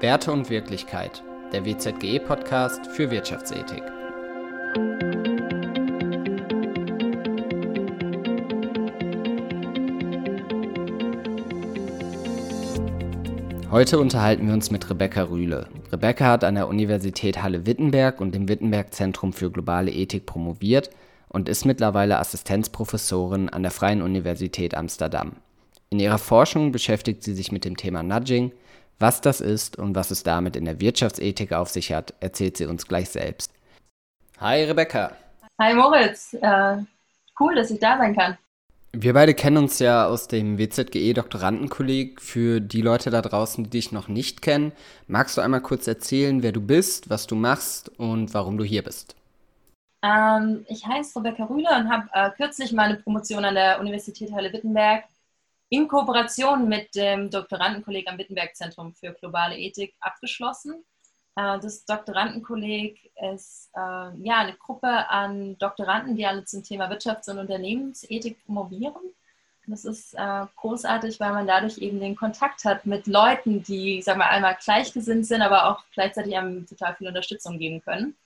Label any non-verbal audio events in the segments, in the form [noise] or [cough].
Werte und Wirklichkeit, der WZGE-Podcast für Wirtschaftsethik. Heute unterhalten wir uns mit Rebecca Rühle. Rebecca hat an der Universität Halle-Wittenberg und dem Wittenberg-Zentrum für globale Ethik promoviert und ist mittlerweile Assistenzprofessorin an der Freien Universität Amsterdam. In ihrer Forschung beschäftigt sie sich mit dem Thema Nudging, was das ist und was es damit in der Wirtschaftsethik auf sich hat, erzählt sie uns gleich selbst. Hi Rebecca. Hi Moritz. Äh, cool, dass ich da sein kann. Wir beide kennen uns ja aus dem WZGE-Doktorandenkolleg. Für die Leute da draußen, die dich noch nicht kennen, magst du einmal kurz erzählen, wer du bist, was du machst und warum du hier bist? Ähm, ich heiße Rebecca Rühle und habe äh, kürzlich meine Promotion an der Universität Halle-Wittenberg in Kooperation mit dem Doktorandenkolleg am Wittenberg-Zentrum für globale Ethik abgeschlossen. Äh, das Doktorandenkolleg ist äh, ja, eine Gruppe an Doktoranden, die alle zum Thema Wirtschafts- und Unternehmensethik promovieren. Das ist äh, großartig, weil man dadurch eben den Kontakt hat mit Leuten, die, sag mal, einmal gleichgesinnt sind, aber auch gleichzeitig einem total viel Unterstützung geben können.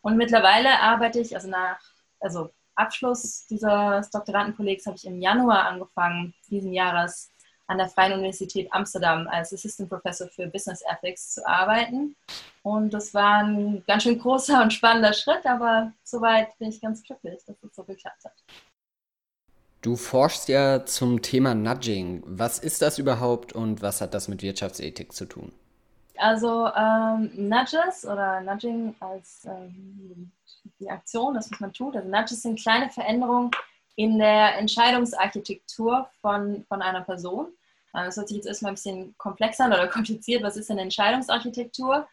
Und mittlerweile arbeite ich, also nach, also Abschluss dieses Doktorandenkollegs habe ich im Januar angefangen, diesen Jahres an der Freien Universität Amsterdam als Assistant Professor für Business Ethics zu arbeiten. Und das war ein ganz schön großer und spannender Schritt, aber soweit bin ich ganz glücklich, dass es so geklappt hat. Du forschst ja zum Thema Nudging. Was ist das überhaupt und was hat das mit Wirtschaftsethik zu tun? Also ähm, Nudges oder Nudging als ähm, die Aktion, das, was man tut. Also Nudges sind kleine Veränderungen in der Entscheidungsarchitektur von, von einer Person. Äh, das hört sich jetzt erstmal ein bisschen komplexer oder [laughs] kompliziert. Was ist denn Entscheidungsarchitektur?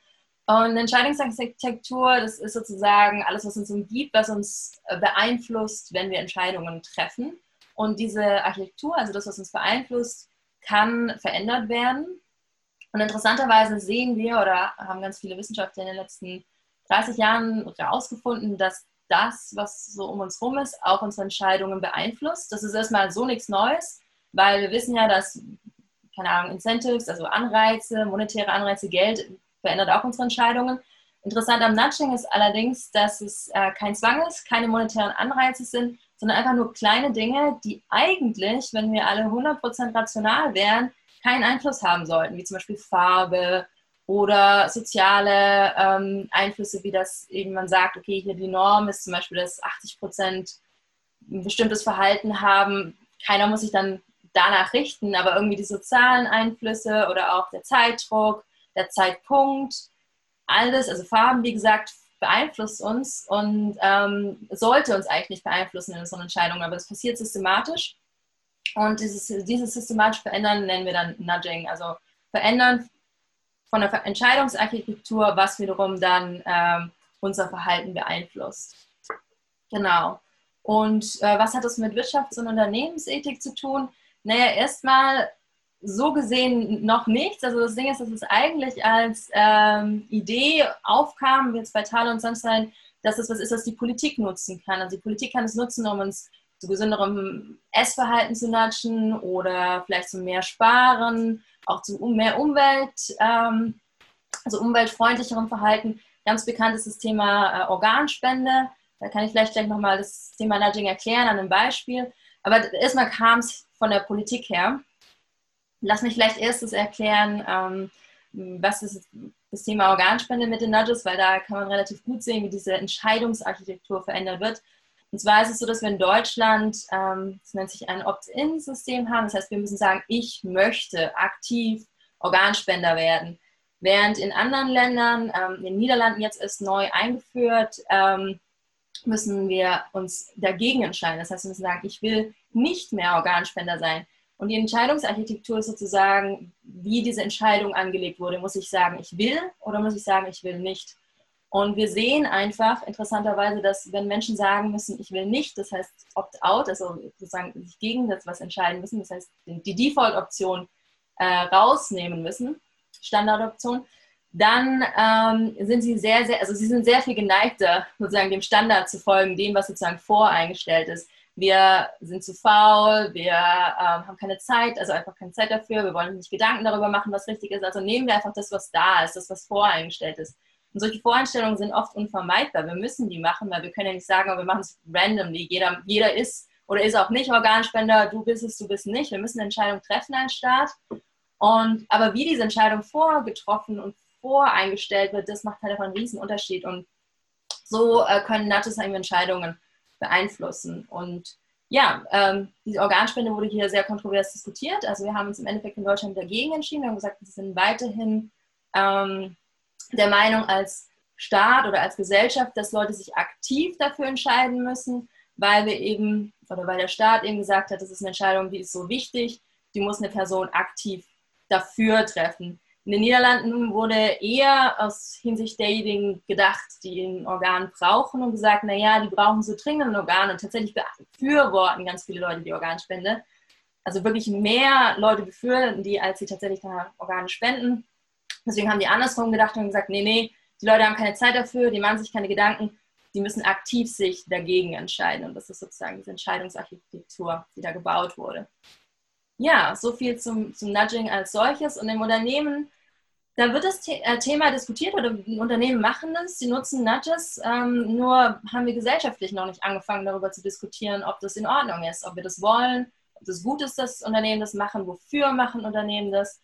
Und Entscheidungsarchitektur, das ist sozusagen alles, was uns umgibt, was uns äh, beeinflusst, wenn wir Entscheidungen treffen. Und diese Architektur, also das, was uns beeinflusst, kann verändert werden. Und interessanterweise sehen wir oder haben ganz viele Wissenschaftler in den letzten 30 Jahren herausgefunden, dass das, was so um uns herum ist, auch unsere Entscheidungen beeinflusst. Das ist erstmal so nichts Neues, weil wir wissen ja, dass, keine Ahnung, Incentives, also Anreize, monetäre Anreize, Geld verändert auch unsere Entscheidungen. Interessant am Nudging ist allerdings, dass es äh, kein Zwang ist, keine monetären Anreize sind, sondern einfach nur kleine Dinge, die eigentlich, wenn wir alle 100% rational wären, keinen Einfluss haben sollten, wie zum Beispiel Farbe, oder soziale ähm, Einflüsse, wie das eben man sagt, okay, hier die Norm ist zum Beispiel, dass 80 Prozent ein bestimmtes Verhalten haben. Keiner muss sich dann danach richten, aber irgendwie die sozialen Einflüsse oder auch der Zeitdruck, der Zeitpunkt, alles, also Farben, wie gesagt, beeinflusst uns und ähm, sollte uns eigentlich nicht beeinflussen in unseren Entscheidungen, aber es passiert systematisch. Und dieses, dieses systematisch Verändern nennen wir dann Nudging, also Verändern von der Entscheidungsarchitektur, was wiederum dann ähm, unser Verhalten beeinflusst. Genau. Und äh, was hat das mit Wirtschafts- und Unternehmensethik zu tun? Naja, erstmal so gesehen noch nichts. Also das Ding ist, dass es eigentlich als ähm, Idee aufkam, jetzt bei Thaler und Sunstein, dass es was ist, was die Politik nutzen kann. Also die Politik kann es nutzen, um uns zu gesünderem Essverhalten zu natschen oder vielleicht zu mehr Sparen auch zu mehr Umwelt, ähm, also umweltfreundlicherem Verhalten. Ganz bekannt ist das Thema äh, Organspende. Da kann ich vielleicht gleich nochmal das Thema Nudging erklären an einem Beispiel. Aber erstmal kam es von der Politik her. Lass mich vielleicht erstes erklären, ähm, was ist das Thema Organspende mit den Nudges, weil da kann man relativ gut sehen, wie diese Entscheidungsarchitektur verändert wird. Und zwar ist es so, dass wir in Deutschland, ähm, das nennt sich ein Opt-in-System haben. Das heißt, wir müssen sagen, ich möchte aktiv Organspender werden. Während in anderen Ländern, ähm, in den Niederlanden jetzt ist neu eingeführt, ähm, müssen wir uns dagegen entscheiden. Das heißt, wir müssen sagen, ich will nicht mehr Organspender sein. Und die Entscheidungsarchitektur ist sozusagen, wie diese Entscheidung angelegt wurde. Muss ich sagen, ich will oder muss ich sagen, ich will nicht? Und wir sehen einfach interessanterweise, dass wenn Menschen sagen müssen, ich will nicht, das heißt opt-out, also sozusagen sich gegen das was entscheiden müssen, das heißt die Default-Option äh, rausnehmen müssen, Standardoption, dann ähm, sind sie sehr, sehr, also sie sind sehr viel geneigter, sozusagen dem Standard zu folgen, dem, was sozusagen voreingestellt ist. wir sind zu faul, wir ähm, haben keine Zeit, also einfach keine Zeit dafür, wir wollen nicht Gedanken darüber machen, was richtig ist. Also nehmen wir einfach das, was da ist, das, was voreingestellt ist. Und solche Voreinstellungen sind oft unvermeidbar. Wir müssen die machen, weil wir können ja nicht sagen, wir machen es randomly. Jeder, jeder ist oder ist auch nicht Organspender, du bist es, du bist nicht. Wir müssen eine Entscheidung treffen als Staat. Und, aber wie diese Entscheidung vorgetroffen und voreingestellt wird, das macht halt einfach einen riesen Unterschied. Und so äh, können Nudges Entscheidungen beeinflussen. Und ja, ähm, die Organspende wurde hier sehr kontrovers diskutiert. Also wir haben uns im Endeffekt in Deutschland dagegen entschieden. Wir haben gesagt, wir sind weiterhin ähm, der Meinung als Staat oder als Gesellschaft, dass Leute sich aktiv dafür entscheiden müssen, weil wir eben, oder weil der Staat eben gesagt hat, das ist eine Entscheidung, die ist so wichtig, die muss eine Person aktiv dafür treffen. In den Niederlanden wurde eher aus Hinsicht derjenigen gedacht, die ein Organ brauchen und gesagt, naja, die brauchen so dringend ein Organ und tatsächlich befürworten ganz viele Leute die Organspende. Also wirklich mehr Leute befürworten die, als sie tatsächlich Organe spenden. Deswegen haben die andersrum gedacht und gesagt, nee, nee, die Leute haben keine Zeit dafür, die machen sich keine Gedanken, die müssen aktiv sich dagegen entscheiden. Und das ist sozusagen diese Entscheidungsarchitektur, die da gebaut wurde ja, so viel zum, zum Nudging als solches. Und im Unternehmen, da wird das The äh, Thema diskutiert oder Unternehmen machen das, sie nutzen Nudges, ähm, nur haben wir gesellschaftlich noch nicht angefangen, darüber zu diskutieren, ob das in Ordnung ist, ob wir das wollen, ob das gut ist, dass Unternehmen das machen, wofür machen Unternehmen das.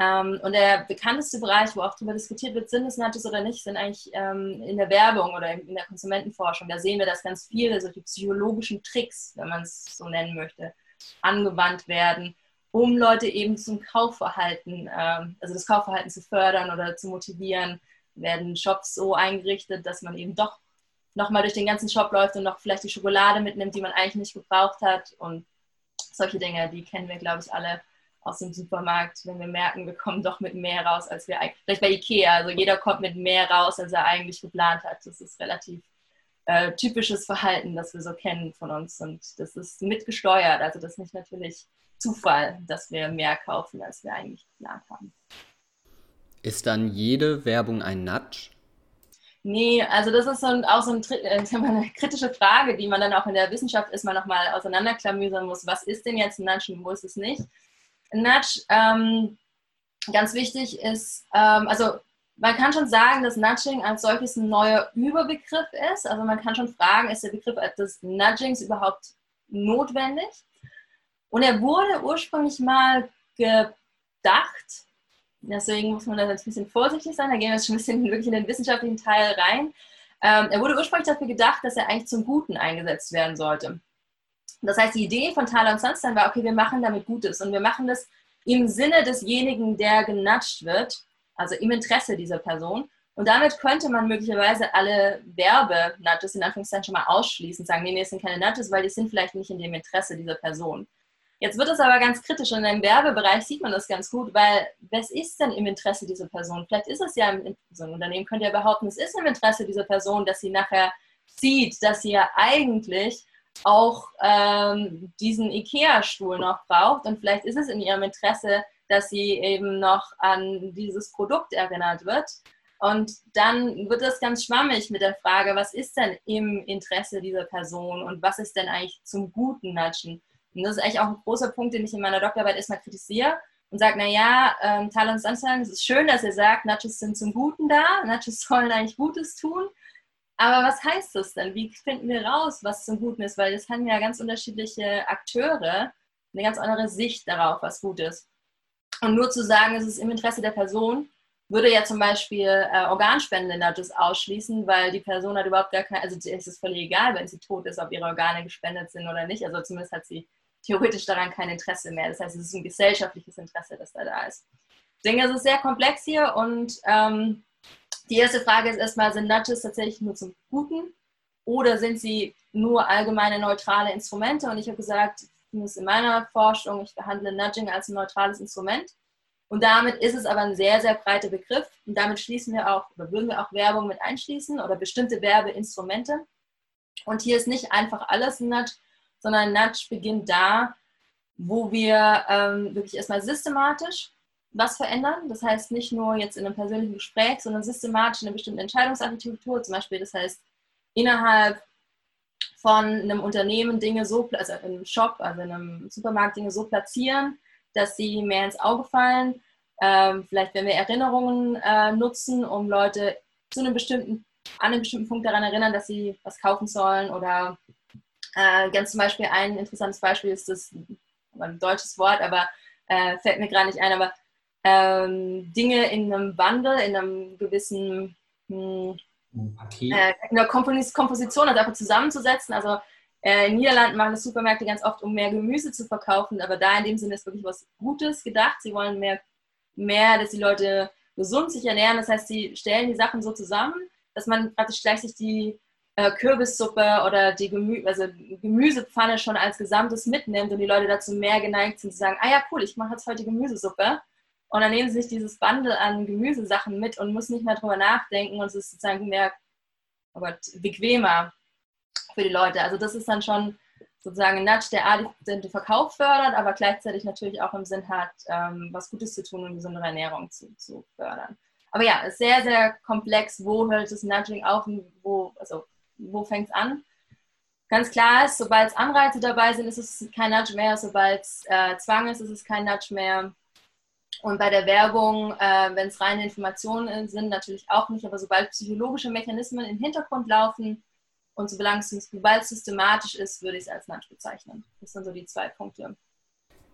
Ähm, und der bekannteste Bereich, wo auch darüber diskutiert wird, sind es oder nicht, sind eigentlich ähm, in der Werbung oder in der Konsumentenforschung. Da sehen wir, dass ganz viele solche psychologischen Tricks, wenn man es so nennen möchte, angewandt werden, um Leute eben zum Kaufverhalten, ähm, also das Kaufverhalten zu fördern oder zu motivieren, werden Shops so eingerichtet, dass man eben doch nochmal durch den ganzen Shop läuft und noch vielleicht die Schokolade mitnimmt, die man eigentlich nicht gebraucht hat. Und solche Dinge, die kennen wir, glaube ich, alle aus dem Supermarkt, wenn wir merken, wir kommen doch mit mehr raus, als wir eigentlich, vielleicht bei Ikea, also jeder kommt mit mehr raus, als er eigentlich geplant hat. Das ist relativ äh, typisches Verhalten, das wir so kennen von uns. Und das ist mitgesteuert. Also das ist nicht natürlich Zufall, dass wir mehr kaufen, als wir eigentlich geplant haben. Ist dann jede Werbung ein Nudge? Nee, also das ist so ein, auch so ein, äh, [laughs] eine kritische Frage, die man dann auch in der Wissenschaft erstmal nochmal auseinanderklamüsern muss. Was ist denn jetzt ein Nudge und wo ist es nicht? Nudge, ähm, ganz wichtig ist, ähm, also man kann schon sagen, dass Nudging als solches ein neuer Überbegriff ist. Also man kann schon fragen, ist der Begriff des Nudgings überhaupt notwendig? Und er wurde ursprünglich mal gedacht, deswegen muss man da jetzt ein bisschen vorsichtig sein, da gehen wir jetzt schon ein bisschen [laughs] wirklich in den wissenschaftlichen Teil rein. Ähm, er wurde ursprünglich dafür gedacht, dass er eigentlich zum Guten eingesetzt werden sollte. Das heißt, die Idee von Tyler und Sunstein war, okay, wir machen damit Gutes und wir machen das im Sinne desjenigen, der genatscht wird also im Interesse dieser Person. Und damit könnte man möglicherweise alle Werbe-Nudges in Anführungszeichen schon mal ausschließen, sagen, nee, nee, es sind keine Nudges, weil die sind vielleicht nicht in dem Interesse dieser Person. Jetzt wird es aber ganz kritisch und im Werbebereich sieht man das ganz gut, weil was ist denn im Interesse dieser Person? Vielleicht ist es ja, im, so ein Unternehmen könnte ja behaupten, es ist im Interesse dieser Person, dass sie nachher sieht, dass sie ja eigentlich auch ähm, diesen IKEA-Stuhl noch braucht und vielleicht ist es in ihrem Interesse, dass sie eben noch an dieses Produkt erinnert wird. Und dann wird es ganz schwammig mit der Frage, was ist denn im Interesse dieser Person und was ist denn eigentlich zum guten Nudgen? Und das ist eigentlich auch ein großer Punkt, den ich in meiner Doktorarbeit erstmal kritisiere und sage, naja, ähm, Talon Sunshine, es ist schön, dass ihr sagt, Nudges sind zum Guten da, Nudges [laughs] sollen eigentlich Gutes tun. Aber was heißt das denn? Wie finden wir raus, was zum Guten ist? Weil das haben ja ganz unterschiedliche Akteure, eine ganz andere Sicht darauf, was gut ist. Und nur zu sagen, es ist im Interesse der Person, würde ja zum Beispiel äh, Organspende Nudges ausschließen, weil die Person hat überhaupt gar keine, also es ist völlig egal, wenn sie tot ist, ob ihre Organe gespendet sind oder nicht. Also zumindest hat sie theoretisch daran kein Interesse mehr. Das heißt, es ist ein gesellschaftliches Interesse, das da da ist. Ich denke, es ist sehr komplex hier und ähm, die erste Frage ist erstmal, sind Nudges tatsächlich nur zum Guten oder sind sie nur allgemeine neutrale Instrumente? Und ich habe gesagt, zumindest in meiner Forschung, ich behandle Nudging als ein neutrales Instrument. Und damit ist es aber ein sehr, sehr breiter Begriff. Und damit schließen wir auch, oder würden wir auch Werbung mit einschließen oder bestimmte Werbeinstrumente. Und hier ist nicht einfach alles ein Nudge, sondern Nudge beginnt da, wo wir ähm, wirklich erstmal systematisch was verändern. Das heißt nicht nur jetzt in einem persönlichen Gespräch, sondern systematisch in einer bestimmten Entscheidungsarchitektur. Zum Beispiel, das heißt innerhalb von einem Unternehmen Dinge so, also in einem Shop, also in einem Supermarkt Dinge so platzieren, dass sie mehr ins Auge fallen. Ähm, vielleicht, wenn wir Erinnerungen äh, nutzen, um Leute zu einem bestimmten, an einem bestimmten Punkt daran erinnern, dass sie was kaufen sollen. Oder äh, ganz zum Beispiel ein interessantes Beispiel ist das, ein deutsches Wort, aber äh, fällt mir gerade nicht ein, aber ähm, Dinge in einem Bundle, in einem gewissen hm, äh, in der Komposition, also einfach zusammenzusetzen. Also äh, in Niederlanden machen das Supermärkte ganz oft, um mehr Gemüse zu verkaufen, aber da in dem Sinne ist wirklich was Gutes gedacht. Sie wollen mehr, mehr, dass die Leute gesund sich ernähren. Das heißt, sie stellen die Sachen so zusammen, dass man praktisch gleich sich die äh, Kürbissuppe oder die Gemü also Gemüsepfanne schon als Gesamtes mitnimmt und die Leute dazu mehr geneigt sind zu sagen, ah ja, cool, ich mache jetzt heute Gemüsesuppe. Und dann nehmen sie sich dieses Bundle an Gemüsesachen mit und müssen nicht mehr drüber nachdenken und es ist sozusagen mehr oh Gott, bequemer für die Leute. Also das ist dann schon sozusagen ein Nudge, der A, den Verkauf fördert, aber gleichzeitig natürlich auch im Sinn hat, ähm, was Gutes zu tun und gesunde Ernährung zu, zu fördern. Aber ja, ist sehr, sehr komplex, wo hört das Nudging auf und wo, also, wo fängt es an? Ganz klar ist, sobald Anreize dabei sind, ist es kein Nudge mehr. Sobald es äh, Zwang ist, ist es kein Nudge mehr. Und bei der Werbung, äh, wenn es reine Informationen sind, natürlich auch nicht. Aber sobald psychologische Mechanismen im Hintergrund laufen und sobald es systematisch ist, würde ich es als Nudge bezeichnen. Das sind so die zwei Punkte.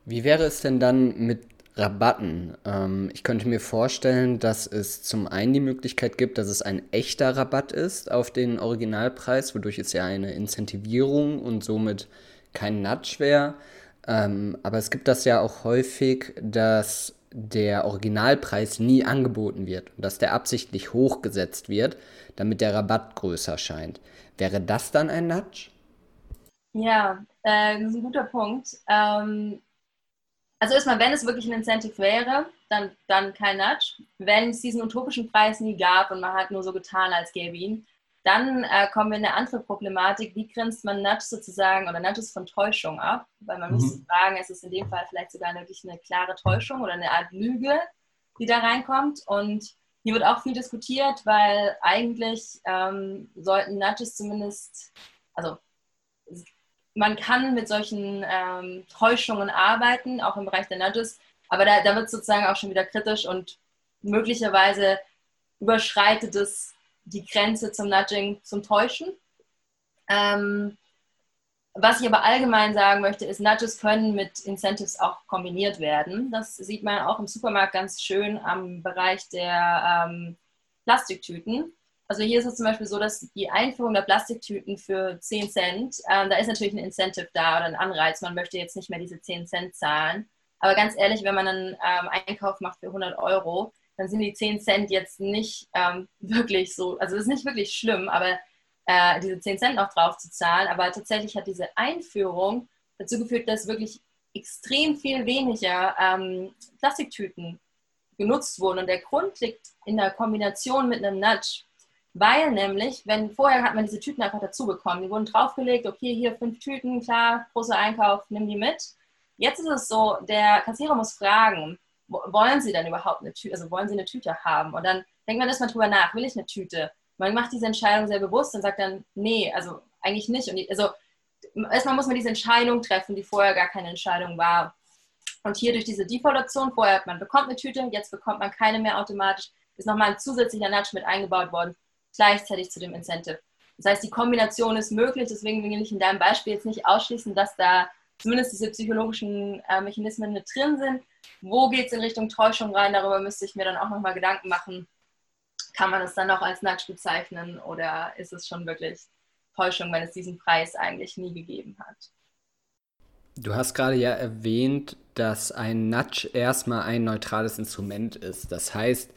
Wie wäre es denn dann mit Rabatten? Ähm, ich könnte mir vorstellen, dass es zum einen die Möglichkeit gibt, dass es ein echter Rabatt ist auf den Originalpreis, wodurch es ja eine Incentivierung und somit kein Nudge wäre. Ähm, aber es gibt das ja auch häufig, dass der Originalpreis nie angeboten wird und dass der absichtlich hochgesetzt wird, damit der Rabatt größer scheint. Wäre das dann ein Nudge? Ja, äh, das ist ein guter Punkt. Ähm, also erstmal, wenn es wirklich ein Incentive wäre, dann, dann kein Nudge. Wenn es diesen utopischen Preis nie gab und man hat nur so getan, als gäbe ihn, dann äh, kommen wir in eine andere Problematik. Wie grenzt man Nudge sozusagen oder Nudges von Täuschung ab? Weil man mhm. müsste fragen, ist es in dem Fall vielleicht sogar wirklich eine klare Täuschung oder eine Art Lüge, die da reinkommt? Und hier wird auch viel diskutiert, weil eigentlich ähm, sollten Nudges zumindest, also man kann mit solchen ähm, Täuschungen arbeiten, auch im Bereich der Nudges, aber da, da wird es sozusagen auch schon wieder kritisch und möglicherweise überschreitet es die Grenze zum Nudging, zum Täuschen. Ähm, was ich aber allgemein sagen möchte, ist, Nudges können mit Incentives auch kombiniert werden. Das sieht man auch im Supermarkt ganz schön am Bereich der ähm, Plastiktüten. Also hier ist es zum Beispiel so, dass die Einführung der Plastiktüten für 10 Cent, ähm, da ist natürlich ein Incentive da oder ein Anreiz. Man möchte jetzt nicht mehr diese 10 Cent zahlen. Aber ganz ehrlich, wenn man einen ähm, Einkauf macht für 100 Euro, dann sind die 10 Cent jetzt nicht ähm, [laughs] wirklich so, also es ist nicht wirklich schlimm, aber äh, diese 10 Cent noch drauf zu zahlen. Aber tatsächlich hat diese Einführung dazu geführt, dass wirklich extrem viel weniger ähm, Plastiktüten genutzt wurden. Und der Grund liegt in der Kombination mit einem Nudge. Weil nämlich, wenn vorher hat man diese Tüten einfach dazu bekommen, die wurden draufgelegt, okay, hier fünf Tüten, klar, großer Einkauf, nimm die mit. Jetzt ist es so, der Kassierer muss fragen, wollen Sie denn überhaupt eine Tüte, also wollen Sie eine Tüte haben? Und dann denkt man erstmal drüber nach, will ich eine Tüte? Man macht diese Entscheidung sehr bewusst und sagt dann, nee, also eigentlich nicht. Und also erstmal muss man diese Entscheidung treffen, die vorher gar keine Entscheidung war. Und hier durch diese Default-Option, vorher man bekommt eine Tüte, jetzt bekommt man keine mehr automatisch, ist nochmal ein zusätzlicher Nudge mit eingebaut worden, gleichzeitig zu dem Incentive. Das heißt, die Kombination ist möglich, deswegen will ich in deinem Beispiel jetzt nicht ausschließen, dass da zumindest diese psychologischen äh, Mechanismen mit drin sind. Wo geht es in Richtung Täuschung rein? Darüber müsste ich mir dann auch nochmal Gedanken machen. Kann man es dann noch als Nudge bezeichnen oder ist es schon wirklich Täuschung, wenn es diesen Preis eigentlich nie gegeben hat? Du hast gerade ja erwähnt, dass ein Nudge erstmal ein neutrales Instrument ist. Das heißt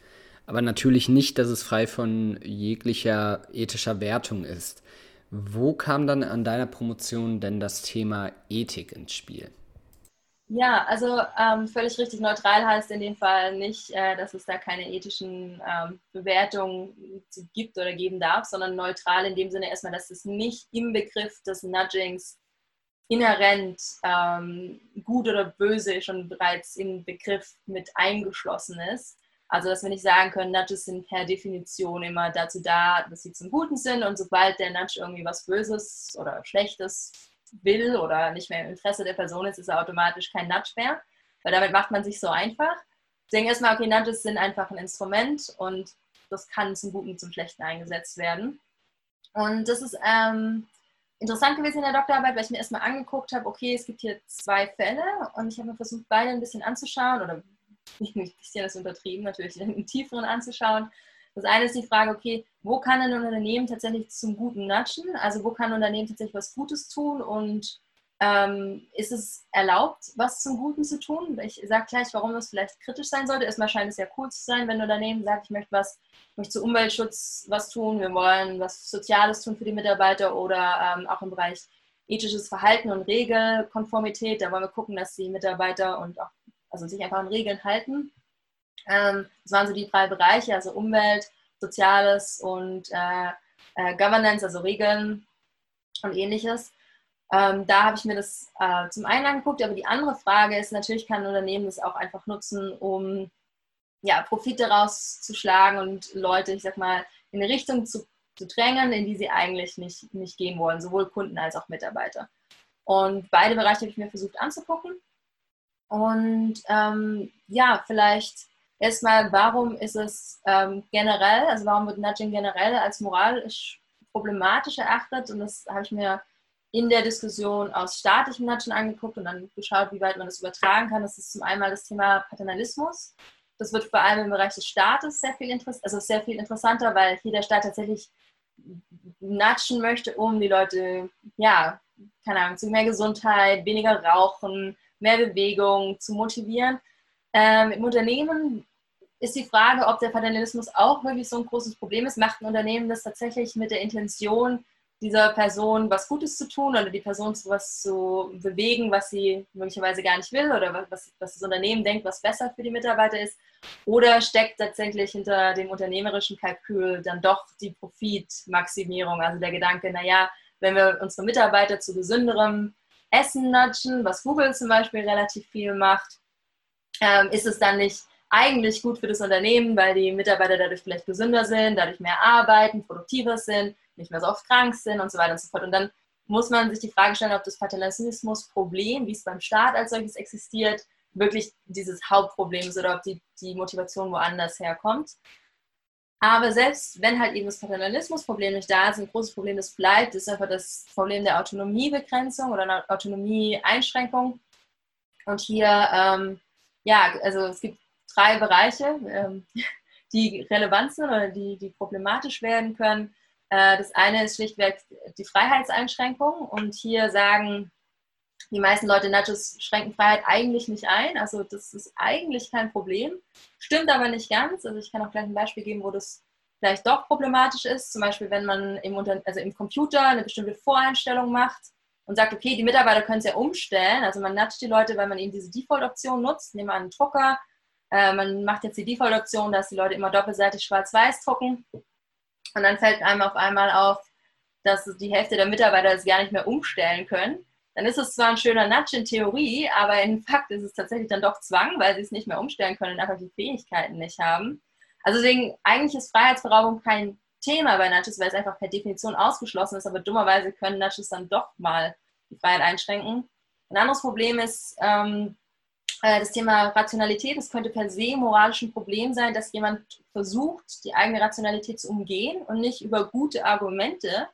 aber natürlich nicht, dass es frei von jeglicher ethischer Wertung ist. Wo kam dann an deiner Promotion denn das Thema Ethik ins Spiel? Ja, also ähm, völlig richtig neutral heißt in dem Fall nicht, äh, dass es da keine ethischen ähm, Bewertungen gibt oder geben darf, sondern neutral in dem Sinne erstmal, dass es nicht im Begriff des Nudgings inhärent ähm, gut oder böse schon bereits im Begriff mit eingeschlossen ist. Also, dass wir nicht sagen können, Nudges sind per Definition immer dazu da, dass sie zum Guten sind und sobald der Nudge irgendwie was Böses oder Schlechtes will oder nicht mehr im Interesse der Person ist, ist er automatisch kein Nudge mehr, weil damit macht man sich so einfach. Deswegen erstmal, okay, Nudges sind einfach ein Instrument und das kann zum Guten, zum Schlechten eingesetzt werden. Und das ist ähm, interessant gewesen in der Doktorarbeit, weil ich mir erstmal angeguckt habe, okay, es gibt hier zwei Fälle und ich habe mir versucht, beide ein bisschen anzuschauen oder ein bisschen das untertrieben, natürlich im tieferen anzuschauen. Das eine ist die Frage, okay, wo kann ein Unternehmen tatsächlich zum Guten natschen? Also wo kann ein Unternehmen tatsächlich was Gutes tun und ähm, ist es erlaubt, was zum Guten zu tun? Ich sage gleich, warum das vielleicht kritisch sein sollte. Erstmal scheint es ja cool zu sein, wenn ein Unternehmen sagt, ich möchte was, ich möchte zu Umweltschutz was tun, wir wollen was Soziales tun für die Mitarbeiter oder ähm, auch im Bereich ethisches Verhalten und Regelkonformität. Da wollen wir gucken, dass die Mitarbeiter und auch, also sich einfach an Regeln halten. Ähm, das waren so die drei Bereiche, also Umwelt, Soziales und äh, äh, Governance, also Regeln und ähnliches. Ähm, da habe ich mir das äh, zum einen angeguckt, aber die andere Frage ist, natürlich kann ein Unternehmen das auch einfach nutzen, um ja, Profit daraus und Leute, ich sag mal, in eine Richtung zu, zu drängen, in die sie eigentlich nicht, nicht gehen wollen, sowohl Kunden als auch Mitarbeiter. Und beide Bereiche habe ich mir versucht anzugucken. Und ähm, ja, vielleicht erstmal, warum ist es ähm, generell, also warum wird Nudging generell als moralisch problematisch erachtet? Und das habe ich mir in der Diskussion aus staatlichen Nudgen angeguckt und dann geschaut, wie weit man das übertragen kann. Das ist zum einen das Thema Paternalismus. Das wird vor allem im Bereich des Staates sehr viel, also sehr viel interessanter, weil hier der Staat tatsächlich natschen möchte, um die Leute, ja, keine Ahnung, zu mehr Gesundheit, weniger Rauchen, mehr Bewegung zu motivieren. Ähm, Im Unternehmen ist die Frage, ob der Paternalismus auch wirklich so ein großes Problem ist. Macht ein Unternehmen das tatsächlich mit der Intention, dieser Person was Gutes zu tun oder die Person zu was zu bewegen, was sie möglicherweise gar nicht will oder was, was das Unternehmen denkt, was besser für die Mitarbeiter ist? Oder steckt tatsächlich hinter dem unternehmerischen Kalkül dann doch die Profitmaximierung, also der Gedanke, naja, wenn wir unsere Mitarbeiter zu gesünderem Essen nudgen, was Google zum Beispiel relativ viel macht, ähm, ist es dann nicht eigentlich gut für das Unternehmen, weil die Mitarbeiter dadurch vielleicht gesünder sind, dadurch mehr arbeiten, produktiver sind, nicht mehr so oft krank sind und so weiter und so fort. Und dann muss man sich die Frage stellen, ob das Paternalismus-Problem, wie es beim Staat als solches existiert, wirklich dieses Hauptproblem ist oder ob die, die Motivation woanders herkommt. Aber selbst wenn halt eben das Paternalismus-Problem nicht da ist, ein großes Problem, das bleibt, ist einfach das Problem der Autonomiebegrenzung oder Autonomieeinschränkung. Und hier, ähm, ja, also es gibt drei Bereiche, ähm, [laughs] die relevant sind oder die, die problematisch werden können. Äh, das eine ist schlichtweg die Freiheitseinschränkung und hier sagen die meisten Leute, Nachos schränken Freiheit eigentlich nicht ein. Also das ist eigentlich kein Problem. Stimmt aber nicht ganz. Also ich kann auch gleich ein Beispiel geben, wo das vielleicht doch problematisch ist. Zum Beispiel, wenn man im, Unter also im Computer eine bestimmte Voreinstellung macht und sagt, okay, die Mitarbeiter können es ja umstellen. Also man nudgt die Leute, weil man eben diese Default-Option nutzt. Nehmen wir einen Drucker. Äh, man macht jetzt die Default-Option, dass die Leute immer doppelseitig schwarz-weiß drucken. Und dann fällt einem auf einmal auf, dass die Hälfte der Mitarbeiter es gar nicht mehr umstellen können. Dann ist es zwar ein schöner Nudge in Theorie, aber in Fakt ist es tatsächlich dann doch Zwang, weil sie es nicht mehr umstellen können und einfach die Fähigkeiten nicht haben. Also deswegen, eigentlich ist Freiheitsberaubung kein Thema bei Nudges, weil es einfach per Definition ausgeschlossen ist, aber dummerweise können Nudges dann doch mal die Freiheit einschränken. Ein anderes Problem ist, ähm, äh, das Thema Rationalität, es könnte per se moralisch ein Problem sein, dass jemand versucht, die eigene Rationalität zu umgehen und nicht über gute Argumente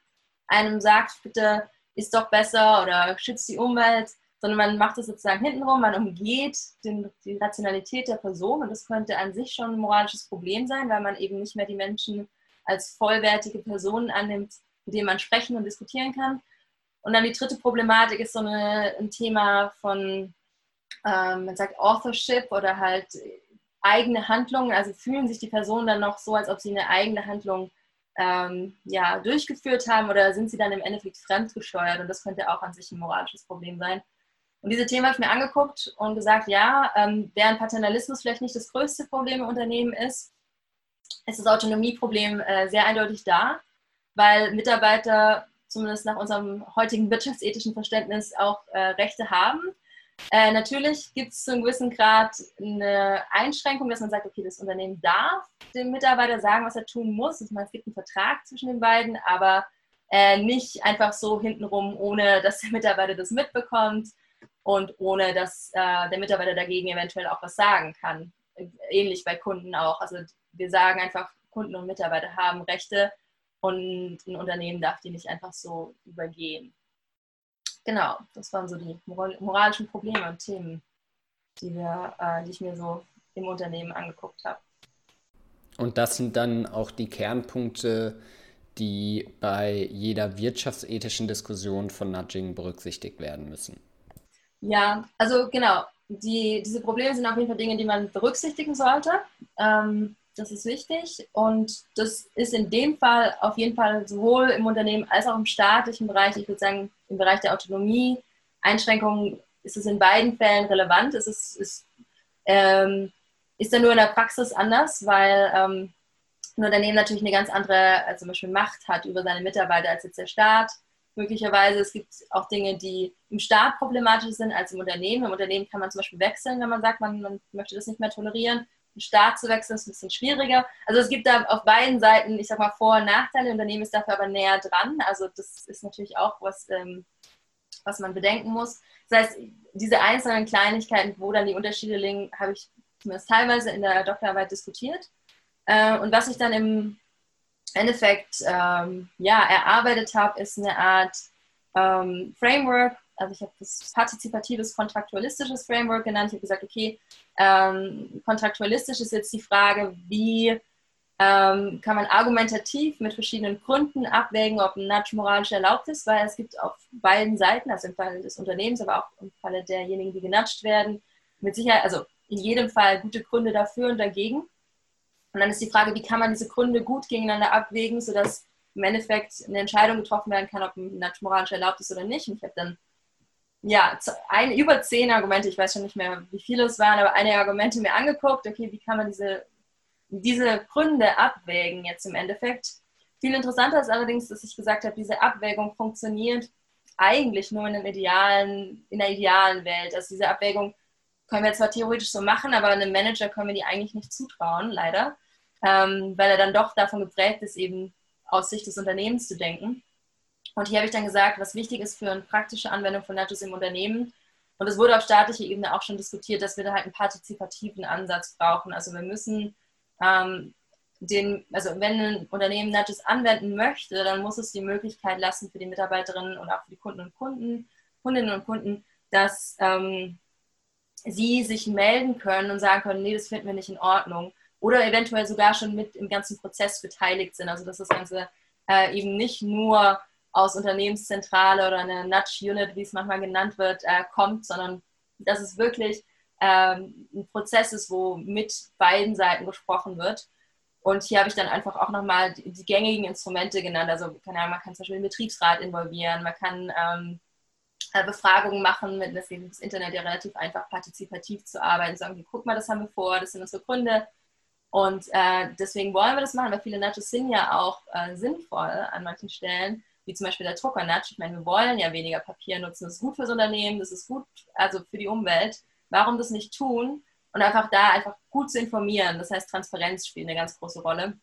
einem sagt, bitte ist doch besser oder schützt die Umwelt, sondern man macht es sozusagen hintenrum, man umgeht den, die Rationalität der Person und das könnte an sich schon ein moralisches Problem sein, weil man eben nicht mehr die Menschen als vollwertige Personen annimmt, mit denen man sprechen und diskutieren kann. Und dann die dritte Problematik ist so eine, ein Thema von ähm, man sagt Authorship oder halt eigene Handlungen, also fühlen sich die Personen dann noch so, als ob sie eine eigene Handlung ähm, ja, durchgeführt haben oder sind sie dann im Endeffekt fremdgesteuert und das könnte auch an sich ein moralisches Problem sein. Und diese Themen habe ich mir angeguckt und gesagt, ja, ähm, während Paternalismus vielleicht nicht das größte Problem im Unternehmen ist, ist das Autonomieproblem äh, sehr eindeutig da, weil Mitarbeiter zumindest nach unserem heutigen wirtschaftsethischen Verständnis auch äh, Rechte haben Äh, natürlich gibt es zu einem gewissen Grad eine Einschränkung, dass man sagt, okay, das Unternehmen darf dem Mitarbeiter sagen, was er tun muss. Es gibt einen Vertrag zwischen den beiden, aber äh, nicht einfach so hintenrum, ohne dass der Mitarbeiter das mitbekommt und ohne dass äh, der Mitarbeiter dagegen eventuell auch was sagen kann. Ähnlich bei Kunden auch. Also wir sagen einfach, Kunden und Mitarbeiter haben Rechte und ein Unternehmen darf die nicht einfach so übergehen. Genau, das waren so die moralischen Probleme und Themen, die, wir, äh, die ich mir so im Unternehmen angeguckt habe. Und das sind dann auch die Kernpunkte, die bei jeder wirtschaftsethischen Diskussion von Nudging berücksichtigt werden müssen. Ja, also genau. Die, diese Probleme sind auf jeden Fall Dinge, die man berücksichtigen sollte. Ähm, das ist wichtig. Und das ist in dem Fall auf jeden Fall sowohl im Unternehmen als auch im staatlichen Bereich, ich würde sagen, im Bereich der Autonomie, Einschränkungen ist es in beiden Fällen relevant. Es ist, ist, ähm, ist dann nur in der Praxis anders, weil ähm, ein Unternehmen natürlich eine ganz andere, also zum Beispiel Macht hat über seine Mitarbeiter als jetzt der Staat. Möglicherweise, es gibt auch Dinge, die im Staat problematisch sind als im Unternehmen. Im Unternehmen kann man zum Beispiel wechseln, wenn man sagt, man, man möchte das nicht mehr tolerieren. Im Staat zu wechseln ist ein bisschen schwieriger. Also es gibt da auf beiden Seiten, ich sag mal, Vor- und Nachteile. Unternehmen ist dafür aber näher dran. Also das ist natürlich auch was, ähm, was man bedenken muss. Das heißt, diese einzelnen Kleinigkeiten, wo dann die Unterschiede liegen, habe ich zumindest teilweise in der Doktorarbeit diskutiert. Äh, und was ich dann im Endeffekt ähm, ja, erarbeitet habe, ist eine Art ähm, Framework. Also ich habe das partizipatives kontraktualistisches Framework genannt. Ich habe gesagt, okay, ähm, kontraktualistisch ist jetzt die Frage, wie ähm, kann man argumentativ mit verschiedenen Gründen abwägen, ob ein Nudge moralisch erlaubt ist, weil es gibt auf beiden Seiten, also im Falle des Unternehmens, aber auch im Falle derjenigen, die genudged werden, mit Sicherheit, also in jedem Fall gute Gründe dafür und dagegen. Und dann ist die Frage, wie kann man diese Gründe gut gegeneinander abwägen, sodass im Endeffekt eine Entscheidung getroffen werden kann, ob ein Nudge moralisch erlaubt ist oder nicht. Und ich habe dann ja, ein, über zehn Argumente, ich weiß schon nicht mehr, wie viele es waren, aber einige Argumente mir angeguckt, okay, wie kann man diese, diese Gründe abwägen jetzt im Endeffekt. Viel interessanter ist allerdings, dass ich gesagt habe, diese Abwägung funktioniert eigentlich nur in, einem idealen, in einer idealen Welt. Also diese Abwägung können wir zwar theoretisch so machen, aber einem Manager können wir die eigentlich nicht zutrauen, leider ähm, weil er dann doch davon geprägt ist, eben aus Sicht des Unternehmens zu denken. Und hier habe ich dann gesagt, was wichtig ist für eine praktische Anwendung von Nudges im Unternehmen. Und es wurde auf staatlicher Ebene auch schon diskutiert, dass wir da halt einen partizipativen Ansatz brauchen. Also wir müssen ähm, den, also wenn ein Unternehmen Nudges anwenden möchte, dann muss es die Möglichkeit lassen für die Mitarbeiterinnen und auch für die Kunden und Kunden, Kundinnen und Kunden, dass ähm, sie sich melden können und sagen können, nee, das finden wir nicht in Ordnung oder eventuell sogar schon mit im ganzen Prozess beteiligt sind. Also dass das Ganze äh, eben nicht nur aus Unternehmenszentrale oder einer Nudge-Unit, wie es manchmal genannt wird, äh, kommt, sondern dass es wirklich ähm, ein Prozess ist, wo mit beiden Seiten gesprochen wird. Und hier habe ich dann einfach auch nochmal die, die gängigen Instrumente genannt. Also keine Ahnung, man kann zum Beispiel den Betriebsrat involvieren, man kann ähm, äh, Befragungen machen, mit das Internet ja relativ einfach partizipativ zu arbeiten, sagen, okay, guck mal, das haben wir vor, das sind unsere Gründe, und äh, deswegen wollen wir das machen, weil viele Nudges sind ja auch äh, sinnvoll an manchen Stellen, wie zum Beispiel der Drucker-Nudge. Ich meine, wir wollen ja weniger Papier nutzen. Das ist gut fürs Unternehmen, das ist gut also für die Umwelt. Warum das nicht tun? Und einfach da einfach gut zu informieren. Das heißt, Transparenz spielt eine ganz große Rolle.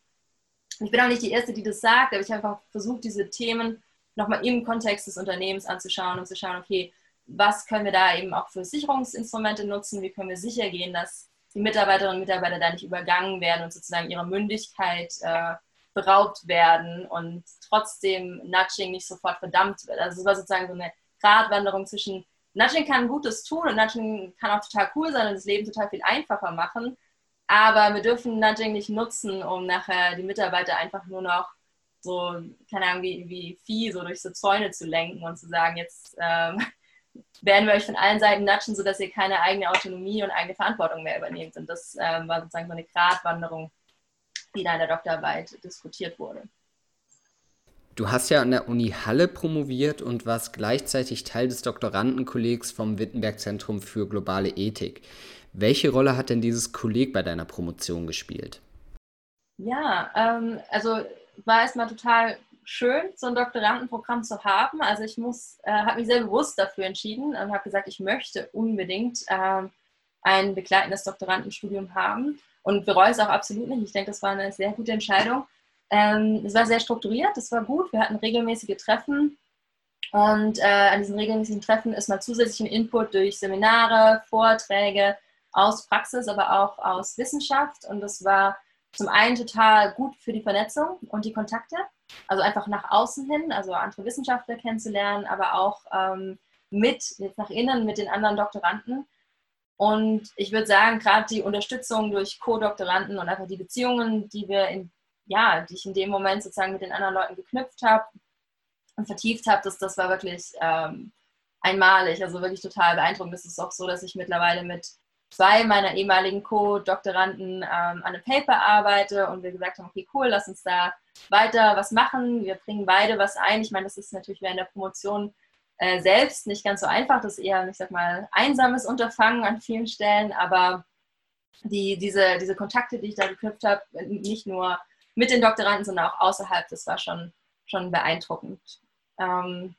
Ich bin auch nicht die Erste, die das sagt, aber ich habe einfach versucht, diese Themen nochmal im Kontext des Unternehmens anzuschauen und zu schauen, okay, was können wir da eben auch für Sicherungsinstrumente nutzen? Wie können wir sicher gehen, dass die Mitarbeiterinnen und Mitarbeiter da nicht übergangen werden und sozusagen ihrer Mündigkeit äh, beraubt werden und trotzdem Nudging nicht sofort verdammt wird. Also es war sozusagen so eine Gratwanderung zwischen Nudging kann Gutes tun und Nudging kann auch total cool sein und das Leben total viel einfacher machen. Aber wir dürfen Nudging nicht nutzen, um nachher die Mitarbeiter einfach nur noch so, keine Ahnung, wie, wie Vieh so durch so Zäune zu lenken und zu sagen, jetzt ähm, [laughs] werden wir euch von allen Seiten natschen, sodass ihr keine eigene Autonomie und eigene Verantwortung mehr übernehmt. Und das ähm, war sozusagen so eine Gratwanderung, die da in der Doktorarbeit diskutiert wurde. Du hast ja an der Uni Halle promoviert und warst gleichzeitig Teil des Doktorandenkollegs vom Wittenberg Zentrum für globale Ethik. Welche Rolle hat denn dieses Kolleg bei deiner Promotion gespielt? Ja, ähm, also war erstmal total schön, so ein Doktorandenprogramm zu haben. Also ich muss, äh, habe mich sehr bewusst dafür entschieden und habe gesagt, ich möchte unbedingt äh, ein begleitendes Doktorandenstudium haben und bereue es auch absolut nicht. Ich denke, das war eine sehr gute Entscheidung. Ähm, es war sehr strukturiert, es war gut. Wir hatten regelmäßige Treffen und äh, an diesen regelmäßigen Treffen ist mal zusätzlichen Input durch Seminare, Vorträge aus Praxis, aber auch aus Wissenschaft. Und das war zum einen total gut für die Vernetzung und die Kontakte, also einfach nach außen hin, also andere Wissenschaftler kennenzulernen, aber auch ähm, mit, jetzt nach innen, mit den anderen Doktoranden. Und ich würde sagen, gerade die Unterstützung durch Co-Doktoranden und einfach die Beziehungen, die wir in, ja, die ich in dem Moment sozusagen mit den anderen Leuten geknüpft habe und vertieft habe, das, das war wirklich ähm, einmalig, also wirklich total beeindruckend. Es ist auch so, dass ich mittlerweile mit zwei meiner ehemaligen Co-Doktoranden ähm, an einem Paper arbeite und wir gesagt haben, okay, cool, lass uns da weiter was machen. Wir bringen beide was ein. Ich meine, das ist natürlich während der Promotion äh, selbst nicht ganz so einfach. Das ist eher, ich sag mal, einsames Unterfangen an vielen Stellen, aber die, diese, diese Kontakte, die ich da geknüpft habe, nicht nur mit den Doktoranden, sondern auch außerhalb, das war schon, schon beeindruckend. Ähm,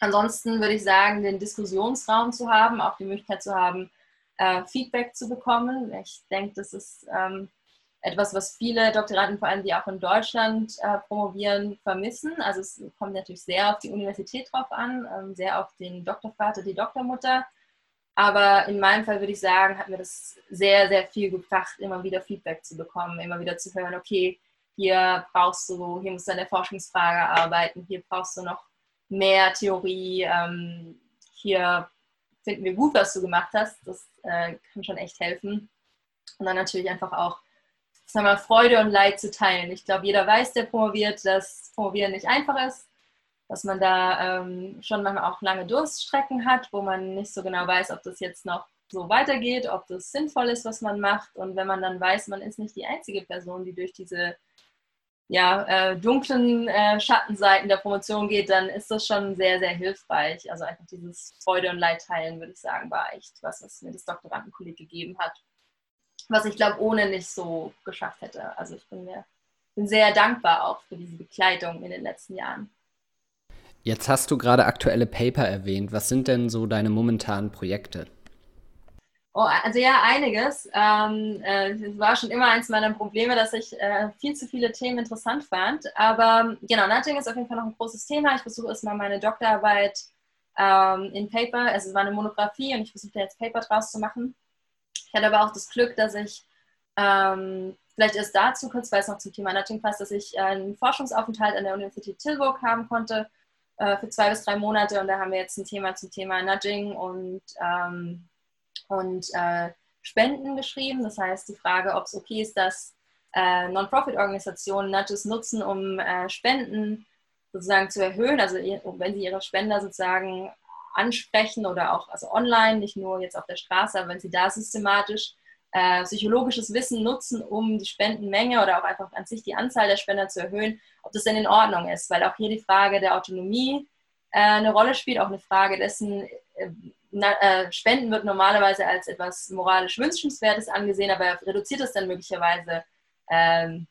ansonsten würde ich sagen, den Diskussionsraum zu haben, auch die Möglichkeit zu haben, äh, Feedback zu bekommen. Ich denke, das ist ähm, etwas, was viele Doktoranden, vor allem die auch in Deutschland äh, promovieren, vermissen. Also es kommt natürlich sehr auf die Universität drauf an, ähm, sehr auf den Doktorvater, die Doktormutter. Aber in meinem Fall würde ich sagen, hat mir das sehr, sehr viel gebracht, immer wieder Feedback zu bekommen, immer wieder zu hören, okay, hier brauchst du, hier musst du an der Forschungsfrage arbeiten, hier brauchst du noch mehr Theorie, ähm, hier finden wir gut, was du gemacht hast. Das äh, kann schon echt helfen. Und dann natürlich einfach auch sagen wir, Freude und Leid zu teilen. Ich glaube, jeder weiß, der promoviert, dass Promovieren nicht einfach ist, dass man da ähm, schon manchmal auch lange Durststrecken hat, wo man nicht so genau weiß, ob das jetzt noch so weitergeht, ob das sinnvoll ist, was man macht. Und wenn man dann weiß, man ist nicht die einzige Person, die durch diese ja, äh, dunklen äh, Schattenseiten der Promotion geht, dann ist das schon sehr, sehr hilfreich. Also einfach dieses Freude und Leid teilen, würde ich sagen, war echt was, was mir das Doktorandenkolleg gegeben hat. Was ich glaube, ohne nicht so geschafft hätte. Also ich bin mir bin sehr dankbar auch für diese Begleitung in den letzten Jahren. Jetzt hast du gerade aktuelle Paper erwähnt. Was sind denn so deine momentanen Projekte? Oh, also ja, einiges. Ähm, äh, war schon immer eins meiner Probleme, dass ich äh, viel zu viele Themen interessant fand. Aber genau, Nudging ist auf jeden Fall noch ein großes Thema. Ich versuche erstmal meine Doktorarbeit ähm, in Paper, also es war eine Monographie und ich versuche da jetzt Paper draus zu machen. Ich hatte aber auch das Glück, dass ich ähm, vielleicht erst dazu kurz, weil es noch zum Thema Nudging passt, dass ich einen Forschungsaufenthalt an der Universität Tilburg haben konnte äh, für zwei bis drei Monate und da haben wir jetzt ein Thema zum Thema Nudging und ähm, und äh, Spenden geschrieben. Das heißt, die Frage, ob es okay ist, dass äh, Non-Profit-Organisationen Nudges nutzen, um äh, Spenden sozusagen zu erhöhen. Also wenn sie ihre Spender sozusagen ansprechen oder auch also online, nicht nur jetzt auf der Straße, aber wenn sie da systematisch äh, psychologisches Wissen nutzen, um die Spendenmenge oder auch einfach an sich die Anzahl der Spender zu erhöhen, ob das denn in Ordnung ist. Weil auch hier die Frage der Autonomie äh, eine Rolle spielt, auch eine Frage dessen, äh, na, äh, Spenden wird normalerweise als etwas moralisch Wünschenswertes angesehen, aber reduziert es dann möglicherweise ähm,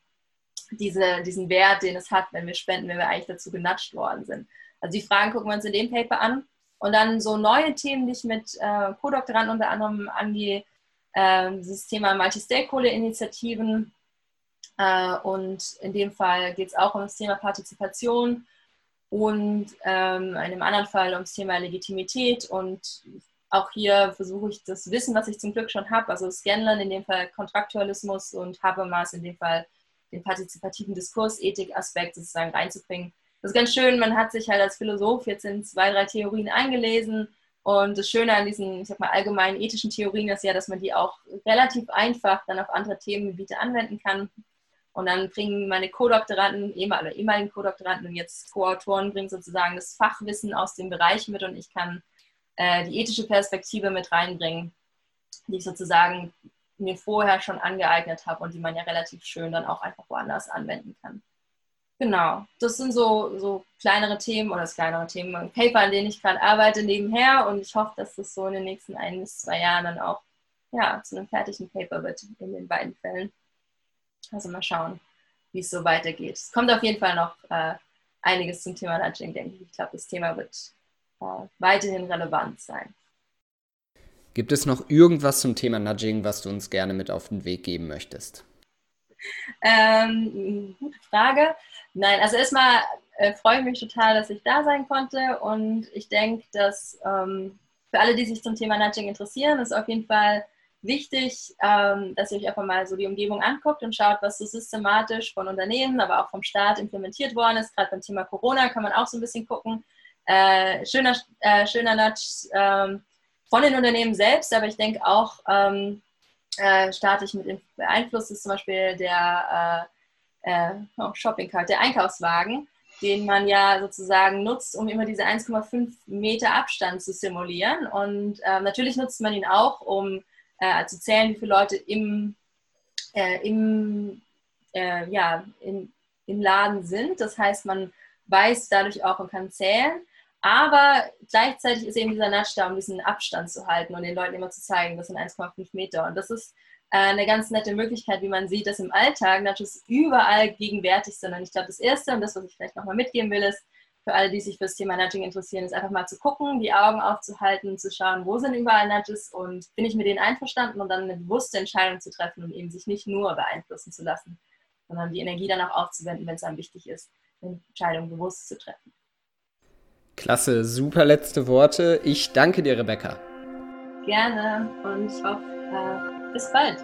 diese, diesen Wert, den es hat, wenn wir spenden, wenn wir eigentlich dazu genatscht worden sind. Also die Fragen gucken wir uns in dem Paper an. Und dann so neue Themen, die ich mit äh, Co-Doktoranden unter anderem angehe, äh, dieses Thema Multi-Stakeholder-Initiativen. Äh, und in dem Fall geht es auch um das Thema Partizipation und ähm, in einem anderen Fall ums Thema Legitimität und auch hier versuche ich das Wissen, was ich zum Glück schon habe, also Scanlan in dem Fall Kontraktualismus und Habermas in dem Fall den partizipativen Diskurs, Ethik-Aspekt sozusagen reinzubringen. Das ist ganz schön, man hat sich halt als Philosoph jetzt in zwei, drei Theorien eingelesen und das Schöne an diesen, ich sag mal, allgemeinen ethischen Theorien ist ja, dass man die auch relativ einfach dann auf andere Themengebiete anwenden kann. Und dann bringen meine Co-Doktoranden, oder ehemaligen Co-Doktoranden und jetzt Co-Autoren bringen sozusagen das Fachwissen aus dem Bereich mit und ich kann äh, die ethische Perspektive mit reinbringen, die ich sozusagen mir vorher schon angeeignet habe und die man ja relativ schön dann auch einfach woanders anwenden kann. Genau, das sind so, so kleinere Themen oder das kleinere Themen, ein Paper, an denen ich gerade arbeite nebenher und ich hoffe, dass das so in den nächsten ein bis zwei Jahren dann auch ja, zu einem fertigen Paper wird in den beiden Fällen. Also mal schauen, wie es so weitergeht. Es kommt auf jeden Fall noch äh, einiges zum Thema Nudging, denke ich. Ich glaube, das Thema wird äh, weiterhin relevant sein. Gibt es noch irgendwas zum Thema Nudging, was du uns gerne mit auf den Weg geben möchtest? Ähm, gute Frage. Nein, also erstmal äh, freue ich mich total, dass ich da sein konnte und ich denke, dass ähm, für alle, die sich zum Thema Nudging interessieren, ist auf jeden Fall wichtig, ähm, dass ihr euch einfach mal so die Umgebung anguckt und schaut, was so systematisch von Unternehmen, aber auch vom Staat implementiert worden ist. Gerade beim Thema Corona kann man auch so ein bisschen gucken. Äh, schöner, äh, schöner Nudge ähm, von den Unternehmen selbst, aber ich denke auch ähm, äh, staatlich mit beeinflusst ist zum Beispiel der äh, äh, oh, Shopping Cart, der Einkaufswagen, den man ja sozusagen nutzt, um immer diese 1,5 Meter Abstand zu simulieren. Und äh, natürlich nutzt man ihn auch, um äh, zu zählen, wie viele Leute im, äh, im, ja, in, im Laden sind. Das heißt, man weiß dadurch auch und kann zählen. Aber gleichzeitig ist eben dieser Nudge da, um diesen Abstand zu halten und den Leuten immer zu zeigen, das sind 1,5 Meter. Und das ist äh, eine ganz nette Möglichkeit, wie man sieht, dass im Alltag Nudges überall gegenwärtig sind. Und ich glaube, das Erste und das, was ich vielleicht nochmal mitgeben will, ist, für alle, die sich für das Thema Nudging interessieren, ist einfach mal zu gucken, die Augen aufzuhalten, zu schauen, wo sind überall Nudges und bin ich mit denen einverstanden und dann eine bewusste Entscheidung zu treffen und eben sich nicht nur beeinflussen zu lassen, sondern die Energie dann auch aufzuwenden, wenn es einem wichtig ist, eine Entscheidung bewusst zu treffen. Klasse, super letzte Worte. Ich danke dir, Rebecca. Gerne und hoffe, äh, bis bald.